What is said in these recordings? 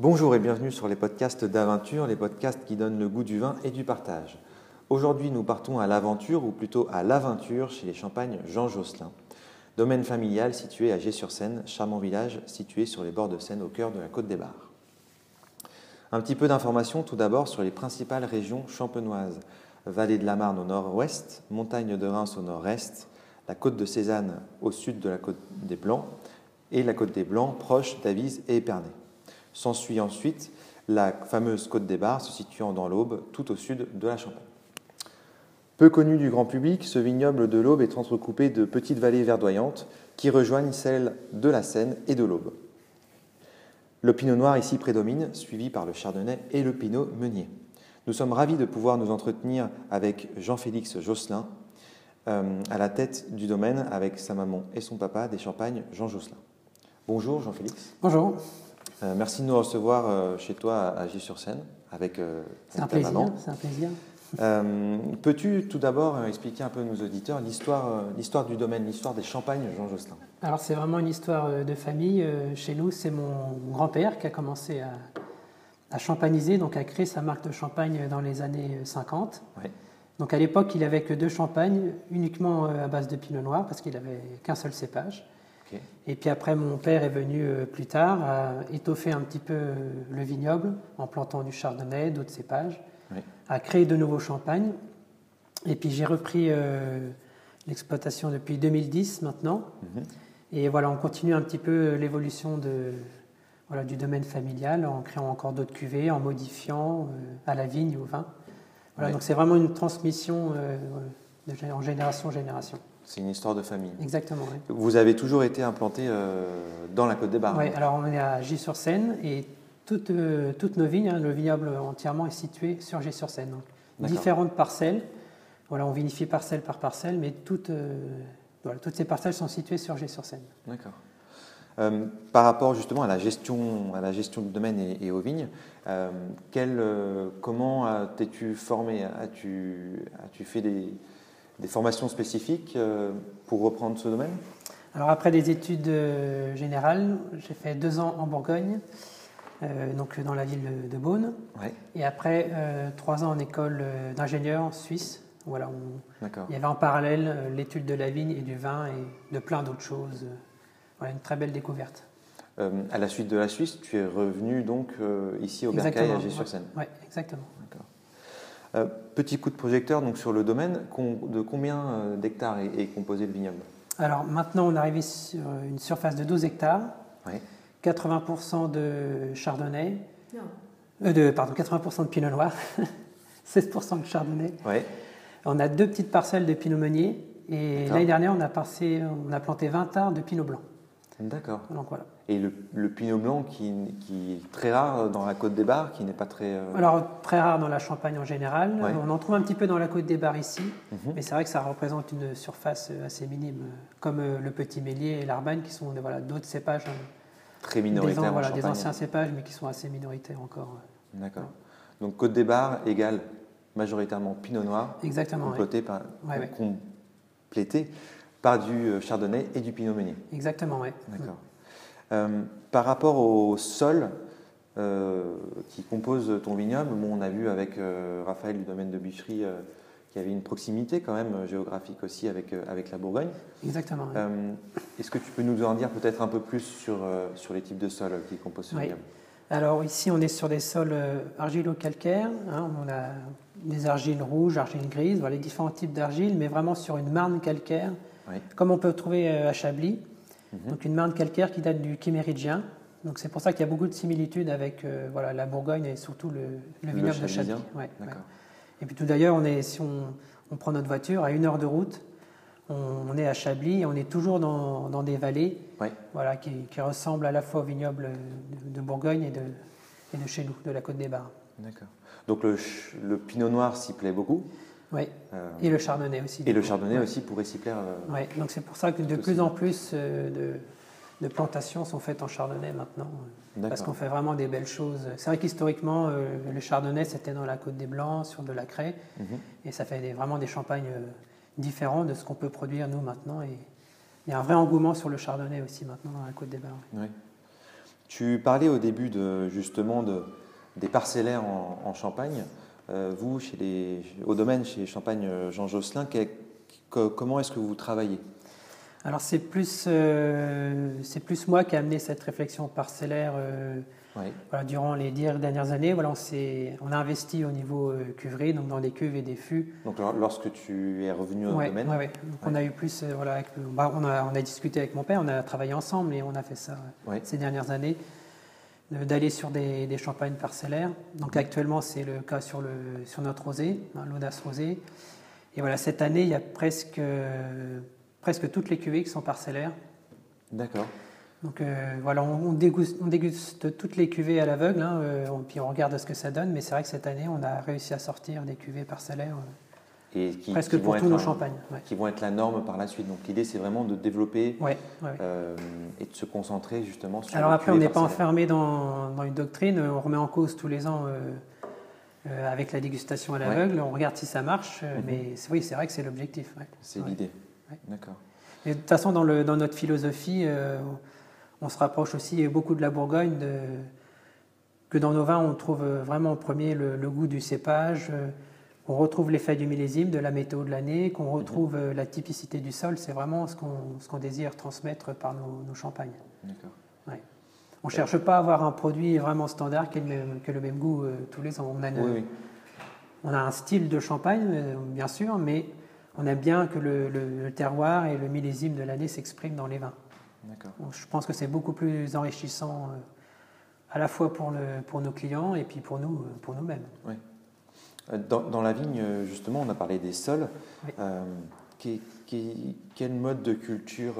Bonjour et bienvenue sur les podcasts d'aventure, les podcasts qui donnent le goût du vin et du partage. Aujourd'hui, nous partons à l'aventure, ou plutôt à l'aventure, chez les Champagnes Jean Josselin. Domaine familial situé à Gé-sur-Seine, charmant village situé sur les bords de Seine au cœur de la Côte des Bars. Un petit peu d'informations tout d'abord sur les principales régions champenoises. Vallée de la Marne au nord-ouest, montagne de Reims au nord-est, la côte de Cézanne au sud de la côte des Blancs et la côte des Blancs proche d'Avise et Épernay. S'ensuit ensuite la fameuse côte des Bars se situant dans l'Aube tout au sud de la Champagne. Peu connu du grand public, ce vignoble de l'Aube est entrecoupé de petites vallées verdoyantes qui rejoignent celles de la Seine et de l'Aube. Le pinot noir ici prédomine, suivi par le chardonnay et le pinot meunier. Nous sommes ravis de pouvoir nous entretenir avec Jean-Félix Josselin, euh, à la tête du domaine avec sa maman et son papa des Champagnes, Jean Josselin. Bonjour Jean-Félix. Bonjour. Euh, merci de nous recevoir euh, chez toi à Gis-sur-Seine avec, ta maman. C'est un plaisir. Euh, peux-tu tout d'abord expliquer un peu à nos auditeurs l'histoire, euh, l'histoire du domaine, l'histoire des champagnes Jean Josselin? Alors c'est vraiment une histoire euh, de famille. Chez nous, c'est mon grand-père qui a commencé à, à, champagniser, donc à créer sa marque de champagne dans les années 50. Donc à l'époque, il n'avait que deux champagnes, uniquement à base de pinot noir, parce qu'il n'avait qu'un seul cépage. Et puis après, mon père est venu plus tard, a étoffé un petit peu le vignoble en plantant du chardonnay, d'autres cépages à créer de nouveaux champagnes. Et puis j'ai repris euh, l'exploitation depuis 2010 maintenant. Mhm. Et voilà, on continue un petit peu l'évolution de, voilà, du domaine familial en créant encore d'autres cuvées, en modifiant euh, à la vigne, au vin. Voilà, Donc c'est vraiment une transmission euh, de, en génération en génération. C'est une histoire de famille. Exactement. Vous avez toujours été implanté dans la Côte des Barres Oui, alors on est à J-sur-Seine et toutes, euh, toutes nos vignes, hein, le vignoble entièrement est situé sur Gé-sur-Seine. Différentes parcelles. Voilà, on vinifie parcelle par parcelle, mais toutes, euh, voilà, toutes ces parcelles sont situées sur Gé-sur-Seine. D'accord. Euh, par rapport justement à la gestion, à la gestion du domaine et, aux vignes, quel, comment t'es-tu formé? As-tu as fait des, des, formations spécifiques pour reprendre ce domaine? Alors après des études générales, j'ai fait deux ans en Bourgogne. Euh, donc dans la ville de Beaune. Et après euh, trois ans en école euh, d'ingénieur en Suisse. Voilà, il y avait en parallèle l'étude de la vigne et du vin et de plein d'autres choses. Voilà, une très belle découverte. à la suite de la Suisse, tu es revenu donc ici au Bercail à Gé-sur-Seine. Oui, exactement. Petit coup de projecteur donc sur le domaine, de combien d'hectares est, composé le vignoble? Alors maintenant, on est arrivé sur une surface de 12 hectares. 80% de chardonnay, euh, de, pardon, 80% de pinot noir, 16% de chardonnay. On a deux petites parcelles de pinot meunier. Et l'année dernière, on a, on a planté 20 arts de pinot blanc. D'accord. Donc voilà. Et le, pinot blanc qui, qui, est très rare dans la côte des Bars, qui n'est pas très. Euh, Alors très rare dans la Champagne en général. On en trouve un petit peu dans la côte des Bars ici, mhm. mais c'est vrai que ça représente une surface assez minime, comme euh, le petit mélier et l'arbagne qui sont voilà, d'autres cépages Très minoritaires. Des, voilà, des anciens cépages, mais qui sont assez minoritaires encore. D'accord. Donc Côte des Bars égale majoritairement Pinot Noir. Exactement. Complété, par, complété par du euh, Chardonnay et du Pinot Meunier. Exactement, oui. D'accord. Euh, par rapport au sol euh, qui compose ton vignoble, bon, on a vu avec Raphaël du domaine de Bicherie qui avait une proximité quand même géographique aussi avec, avec la Bourgogne. Exactement. Est-ce que tu peux nous en dire peut-être un peu plus sur, sur les types de sols qui composent ce oui. Alors ici, on est sur des sols argilo-calcaires. Hein. on a des argiles rouges, argiles grises, voilà, les différents types d'argiles, mais vraiment sur une marne calcaire, comme on peut trouver à Chablis. Mhm. Donc une marne calcaire qui date du Quiméridien. Donc c'est pour ça qu'il y a beaucoup de similitudes avec voilà, la Bourgogne et surtout le, le vignoble de Chablis. Et puis tout d'ailleurs, on est, si on, prend notre voiture, à une heure de route, on, est à Chablis et on est toujours dans, des vallées voilà, qui, ressemblent à la fois au vignoble de, Bourgogne et de, et de, chez nous, de la Côte des Bars. D'accord. Donc le, pinot noir s'y plaît beaucoup? Oui, euh, et le chardonnay aussi. Et le chardonnay aussi pourrait s'y plaire euh, Oui, donc c'est pour ça que de plus en plus euh, de de plantations sont faites en chardonnay maintenant, parce qu'on fait vraiment des belles choses. C'est vrai qu'historiquement, le chardonnay, c'était dans la Côte des Blancs, sur de la craie, mhm. et ça fait vraiment des champagnes différents de ce qu'on peut produire nous maintenant. Et il y a un vrai engouement sur le chardonnay aussi maintenant dans la Côte des Blancs. Tu parlais au début de, justement de, des parcellaires en, Champagne. Euh, vous, chez les, au domaine chez Champagne Jean Josselin, comment est-ce que vous travaillez? Alors c'est plus, euh, c'est plus moi qui ai amené cette réflexion parcellaire euh, voilà, durant les dix dernières années, voilà, on, on a investi au niveau euh, cuverie, donc dans des cuves et des fûts. Donc lorsque tu es revenu au domaine? Oui, on a eu plus, euh, voilà, bah, on, a, on, a, discuté avec mon père, on a travaillé ensemble et on a fait ça ces dernières années, d'aller sur des, des, champagnes parcellaires. Donc actuellement, c'est le cas sur, le, sur notre rosé, hein, l'audace rosé. Et voilà, cette année, il y a presque, presque toutes les cuvées qui sont parcellaires. D'accord. Donc euh, voilà, on, déguste, toutes les cuvées à l'aveugle, hein, euh, puis on regarde ce que ça donne, mais c'est vrai que cette année, on a réussi à sortir des cuvées parcellaires euh, et qui, presque pour tous nos champagnes. Qui vont être la norme par la suite. Donc l'idée, c'est vraiment de développer et de se concentrer justement sur Alors après, on n'est pas enfermé dans, une doctrine, on remet en cause tous les ans avec la dégustation à l'aveugle, on regarde si ça marche, mhm. mais oui, c'est vrai que c'est l'objectif. C'est l'idée. D'accord. Et de toute façon, dans, le, dans notre philosophie, on se rapproche aussi beaucoup de la Bourgogne, que dans nos vins, on trouve vraiment en premier le, goût du cépage, on retrouve l'effet du millésime, de la météo de l'année, qu'on retrouve mhm. la typicité du sol. C'est vraiment ce qu'on désire transmettre par nos, champagnes. On ne cherche pas à avoir un produit vraiment standard qui ait le même, goût euh, tous les ans. On a, on a, un style de champagne, euh, bien sûr, mais on aime bien que le terroir et le millésime de l'année s'expriment dans les vins. Je pense que c'est beaucoup plus enrichissant euh, à la fois pour, le, pour nos clients et puis pour nous, euh, pour nous-mêmes. Oui. Euh, dans, la vigne, justement, on a parlé des sols. quel mode de culture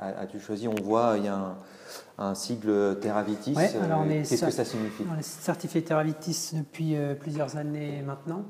as-tu choisi? On voit, il y a un, sigle Terravitis. Qu'est-ce que ça signifie? On est certifié Terravitis depuis plusieurs années maintenant.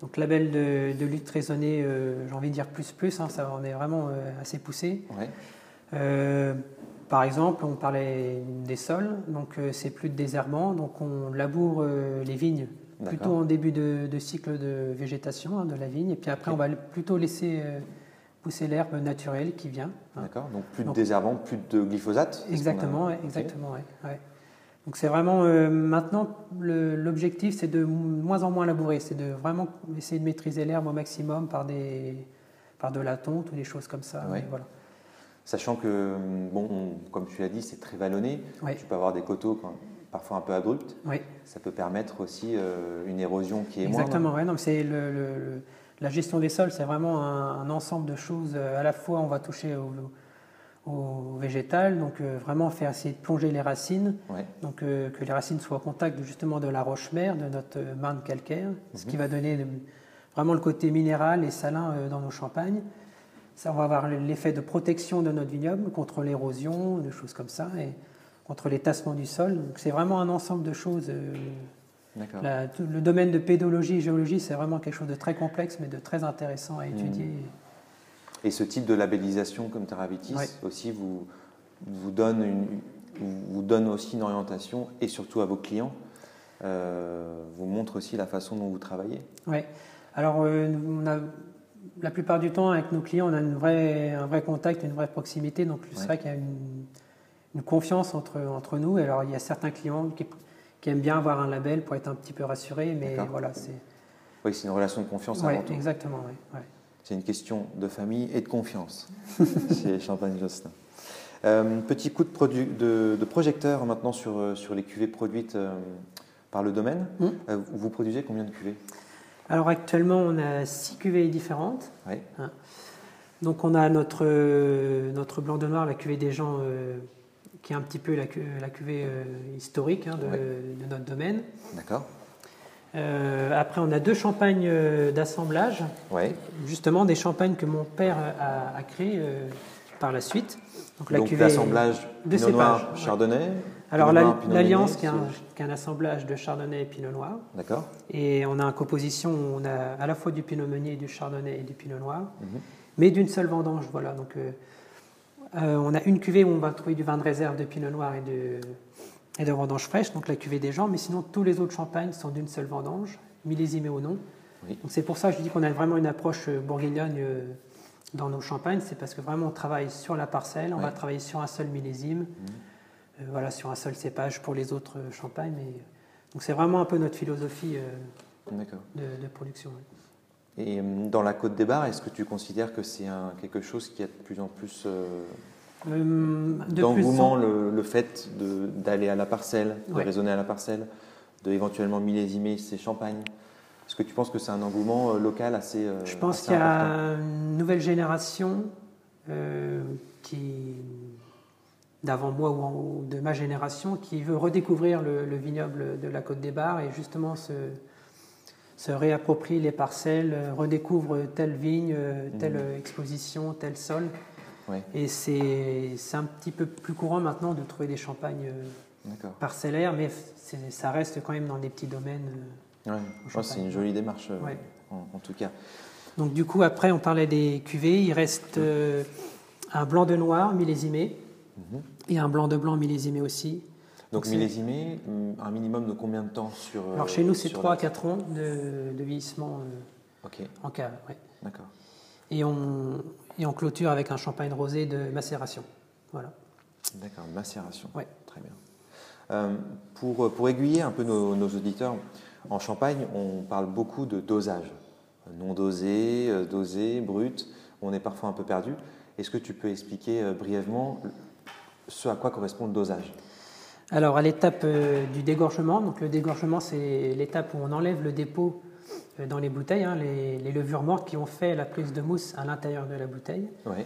Donc label de, de lutte raisonnée, j'ai envie de dire plus plus, hein, ça en est vraiment assez poussé. Euh, par exemple, on parlait des sols, donc euh, c'est plus de désherbant, donc on laboure euh, les vignes plutôt en début de, cycle de végétation hein, de la vigne, et puis après on va plutôt laisser pousser l'herbe naturelle qui vient. Hein. D'accord, donc plus de désherbant, plus de glyphosate Exactement, exactement, ouais, Donc c'est vraiment maintenant l'objectif, c'est de moins en moins labourer, c'est de vraiment essayer de maîtriser l'herbe au maximum par des par de la tonte ou des choses comme ça. Voilà. Sachant que, bon, comme tu l'as dit, c'est très vallonné. Tu peux avoir des coteaux parfois un peu abrupts. Ça peut permettre aussi euh, une érosion qui est Exactement, moindre. Exactement, c'est le, la gestion des sols, c'est vraiment un, ensemble de choses. Euh, à la fois, on va toucher au, végétal, donc euh, vraiment faire essayer de plonger les racines, donc que les racines soient au contact justement de la roche-mère, de notre main calcaire, ce qui mhm. va donner vraiment le côté minéral et salin dans nos champagnes. Ça va avoir l'effet de protection de notre vignoble contre l'érosion, des choses comme ça, et contre les tassements du sol. c'est vraiment un ensemble de choses. Euh, le domaine de pédologie et géologie, c'est vraiment quelque chose de très complexe, mais de très intéressant à étudier. Mmh. Et ce type de labellisation comme Terravitis aussi vous, vous, donne une, vous donne aussi une orientation, et surtout à vos clients, euh, vous montre aussi la façon dont vous travaillez. Oui. Alors, euh, on a la plupart du temps, avec nos clients, on a une vraie, un vrai contact, une vraie proximité. Donc, c'est vrai qu'il y a une, confiance entre, entre nous. Alors, il y a certains clients qui, aiment bien avoir un label pour être un petit peu rassurés, mais voilà, c'est. Oui, c'est une relation de confiance avant tout. Exactement, oui. C'est une question de famille et de confiance chez Champagne Josselin. Euh, petit coup de, de, projecteur maintenant sur, euh, sur les cuvées produites euh, par le domaine. Hum. vous produisez combien de cuvées? Alors actuellement, on a six cuvées différentes. Hein. Donc on a notre, notre blanc de noir, la cuvée des gens, qui est un petit peu la, cuvée euh, historique hein, de, notre domaine. D'accord. après, on a deux champagnes d'assemblage. Justement, des champagnes que mon père a, a créées par la suite. Donc, la cuvée l'assemblage de Pinot Noir, Chardonnay. Alors l'alliance qui, est un assemblage de Chardonnay et Pinot Noir. D'accord. Et on a une composition où on a à la fois du Pinot Meunier, du Chardonnay et du Pinot Noir, mhm. mais d'une seule vendange. Voilà. Donc euh, euh, on a une cuvée où on va trouver du vin de réserve de Pinot Noir et de, et de vendange fraîche, donc la cuvée des gens. Mais sinon tous les autres champagnes sont d'une seule vendange, millésimés ou non. Donc c'est pour ça que je dis qu'on a vraiment une approche euh, bourguignonne dans nos champagnes, c'est parce que vraiment on travaille sur la parcelle, on va travailler sur un seul millésime. Mhm. voilà, sur un seul cépage pour les autres champagnes. Mais, donc c'est vraiment un peu notre philosophie de, de, production. Et dans la Côte des Bars, est-ce que tu considères que c'est quelque chose qui a de plus en plus d'engouement, le, le, fait d'aller à la parcelle, de raisonner à la parcelle, de éventuellement millésimer ses champagnes? Est-ce que tu penses que c'est un engouement euh, local assez euh, Je pense qu'il y a une nouvelle génération euh, qui d'avant moi ou de ma génération qui veut redécouvrir le, vignoble de la Côte des Bars et justement se, se réapproprie les parcelles, redécouvre telle vigne, telle mmh. exposition, tel sol. Et c'est un petit peu plus courant maintenant de trouver des champagnes parcellaires, mais ça reste quand même dans des petits domaines. Ouais, c'est une jolie démarche, euh, en, tout cas. Donc du coup, après, on parlait des cuvées. Il reste euh, un blanc de noir millésimé mhm. et un blanc de blanc millésimé aussi. Donc, millésimé, mm, un minimum de combien de temps sur euh, Alors chez nous, c'est 3 à 4 ans de, vieillissement en cave. D'accord. Et on, et on clôture avec un champagne rosé de macération. Voilà. D'accord, macération. Oui. Très bien. pour, pour aiguiller un peu nos, nos auditeurs, en Champagne, on parle beaucoup de dosage. Non dosé, euh, dosé, brut. On est parfois un peu perdu. Est-ce que tu peux expliquer euh, brièvement ce à quoi correspond le dosage? Alors, à l'étape euh, du dégorgement, donc le dégorgement, c'est l'étape où on enlève le dépôt dans les bouteilles, hein, les, levures mortes qui ont fait la prise de mousse à l'intérieur de la bouteille. Oui.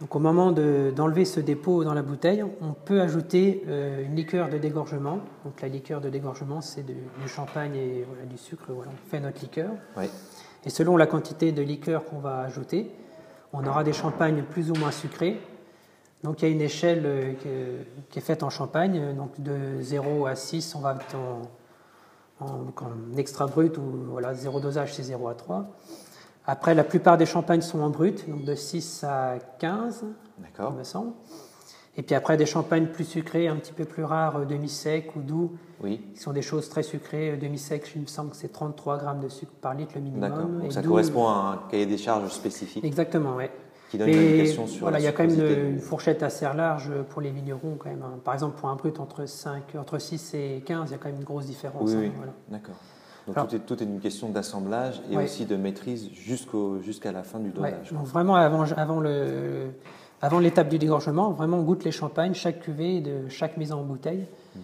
Donc au moment d'enlever ce dépôt dans la bouteille, on peut ajouter euh, une liqueur de dégorgement. Donc la liqueur de dégorgement, c'est du champagne et du sucre. Voilà, on fait notre liqueur. Et selon la quantité de liqueur qu'on va ajouter, on aura des champagnes plus ou moins sucrés. Donc il y a une échelle euh, qui est faite en champagne. Donc de 0 à 6, on va en, en extra brut, ou voilà, 0 dosage, c'est 0 à 3. Après, la plupart des champagnes sont en brut, donc de 6 à 15, il me semble. Et puis après, des champagnes plus sucrés, un petit peu plus rares, euh, demi-sec ou doux, oui. qui sont des choses très sucrées. Euh, demi-sec, il me semble que c'est 33 grammes de sucre par litre le minimum. D'accord, donc ça correspond à un cahier des charges spécifique. Exactement, oui. Qui donne une indication sur voilà, Il y a quand même une, fourchette assez large pour les vignerons. Quand même. Hein. Par exemple, pour un brut entre, 5, entre 6 et 15, il y a quand même une grosse différence. Oui, hein, D'accord. Donc tout, est, une question d'assemblage et aussi de maîtrise jusqu'à la fin du dosage. Donc vraiment avant, avant le, avant l'étape du dégorgement, vraiment on goûte les champagnes, chaque cuvée de chaque mise en bouteille, hmm.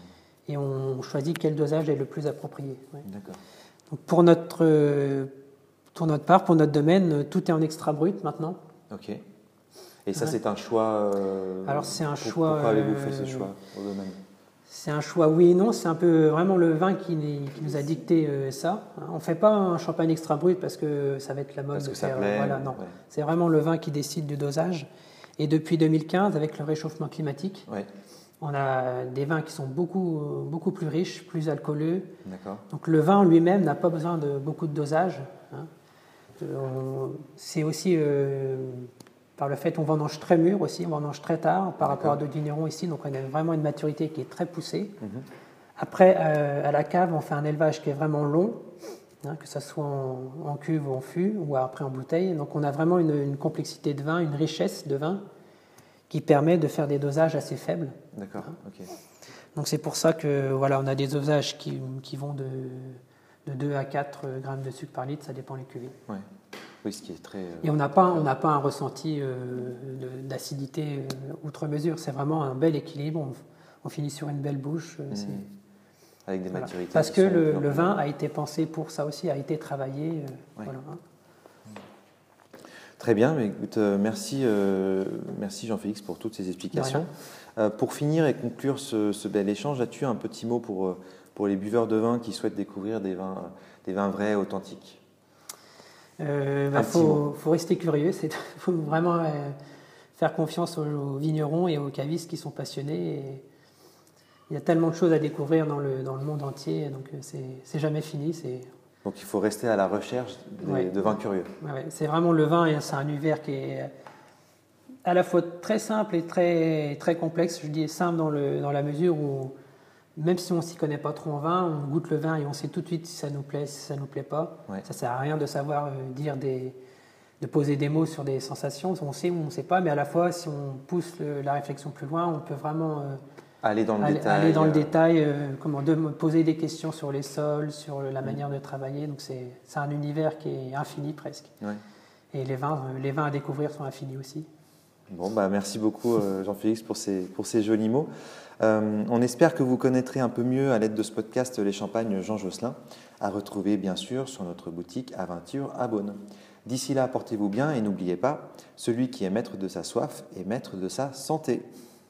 et on choisit quel dosage est le plus approprié. D'accord. pour notre, pour notre part, pour notre domaine, tout est en extra brut maintenant. Ok. Et ça, c'est un choix. Euh, Alors c'est un choix. Pourquoi avez-vous fait ce euh, choix au domaine c'est un choix oui et non. C'est un peu vraiment le vin qui, nous a dicté euh, ça. On ne fait pas un champagne extra brut parce que ça va être la mode. Parce que ça plaît, voilà, non. C'est vraiment le vin qui décide du dosage. Et depuis 2015, avec le réchauffement climatique, on a des vins qui sont beaucoup, beaucoup plus riches, plus alcooleux. Donc le vin lui-même n'a pas besoin de beaucoup de dosage. Hein. Euh, c'est aussi euh, par le fait qu'on vendange très mûr aussi, on vendange très tard par rapport à d'autres vignerons ici, donc on a vraiment une maturité qui est très poussée. Mhm. Après, euh, à la cave, on fait un élevage qui est vraiment long, hein, que ce soit en, cuve ou en fût, ou après en bouteille. Donc on a vraiment une, complexité de vin, une richesse de vin qui permet de faire des dosages assez faibles. D'accord, hein. ok. Donc c'est pour ça que voilà, on a des dosages qui, qui vont de, de 2 à 4 grammes de sucre par litre, ça dépend les cuvées. Ouais. Oui, ce qui est très. Et on n'a pas, on n'a pas un ressenti euh, d'acidité euh, outre mesure. C'est vraiment un bel équilibre. On, finit sur une belle bouche. Euh, mmh. Avec des maturités. Parce que le, vin a été pensé pour ça aussi, a été travaillé. Voilà. Très bien, mais écoute, merci, merci Jean-Félix pour toutes ces explications. pour finir et conclure ce, ce bel échange, as-tu un petit mot pour, pour les buveurs de vin qui souhaitent découvrir des vins, des vins vrais, authentiques il euh, bah, faut, rester curieux, il faut vraiment euh, faire confiance aux, vignerons et aux cavistes qui sont passionnés. il y a tellement de choses à découvrir dans le, dans le monde entier, donc euh, c'est jamais fini. Donc il faut rester à la recherche de, vins curieux. c'est vraiment le vin, c'est un univers qui est à la fois très simple et très, très complexe. Je dis simple dans, le, dans la mesure où même si on s'y connaît pas trop en vin, on goûte le vin et on sait tout de suite si ça nous plaît, si ça nous plaît pas. Ça Ça sert à rien de savoir euh, dire des, de poser des mots sur des sensations. On sait ou on ne sait pas, mais à la fois, si on pousse la réflexion plus loin, on peut vraiment euh, aller dans le aller, détail, aller dans le euh, détail, euh, comment de poser des questions sur les sols, sur la manière de travailler. Donc c'est un univers qui est infini presque. ouais. Et les vins, les vins à découvrir sont infinis aussi. Bon, bah, merci beaucoup euh, Jean-Félix pour ces, pour jolis mots. Euh, on espère que vous connaîtrez un peu mieux à l'aide de ce podcast les champagnes Jean Josselin, à retrouver bien sûr sur notre boutique Aventure à Beaune. D'ici là, portez-vous bien et n'oubliez pas, celui qui est maître de sa soif est maître de sa santé.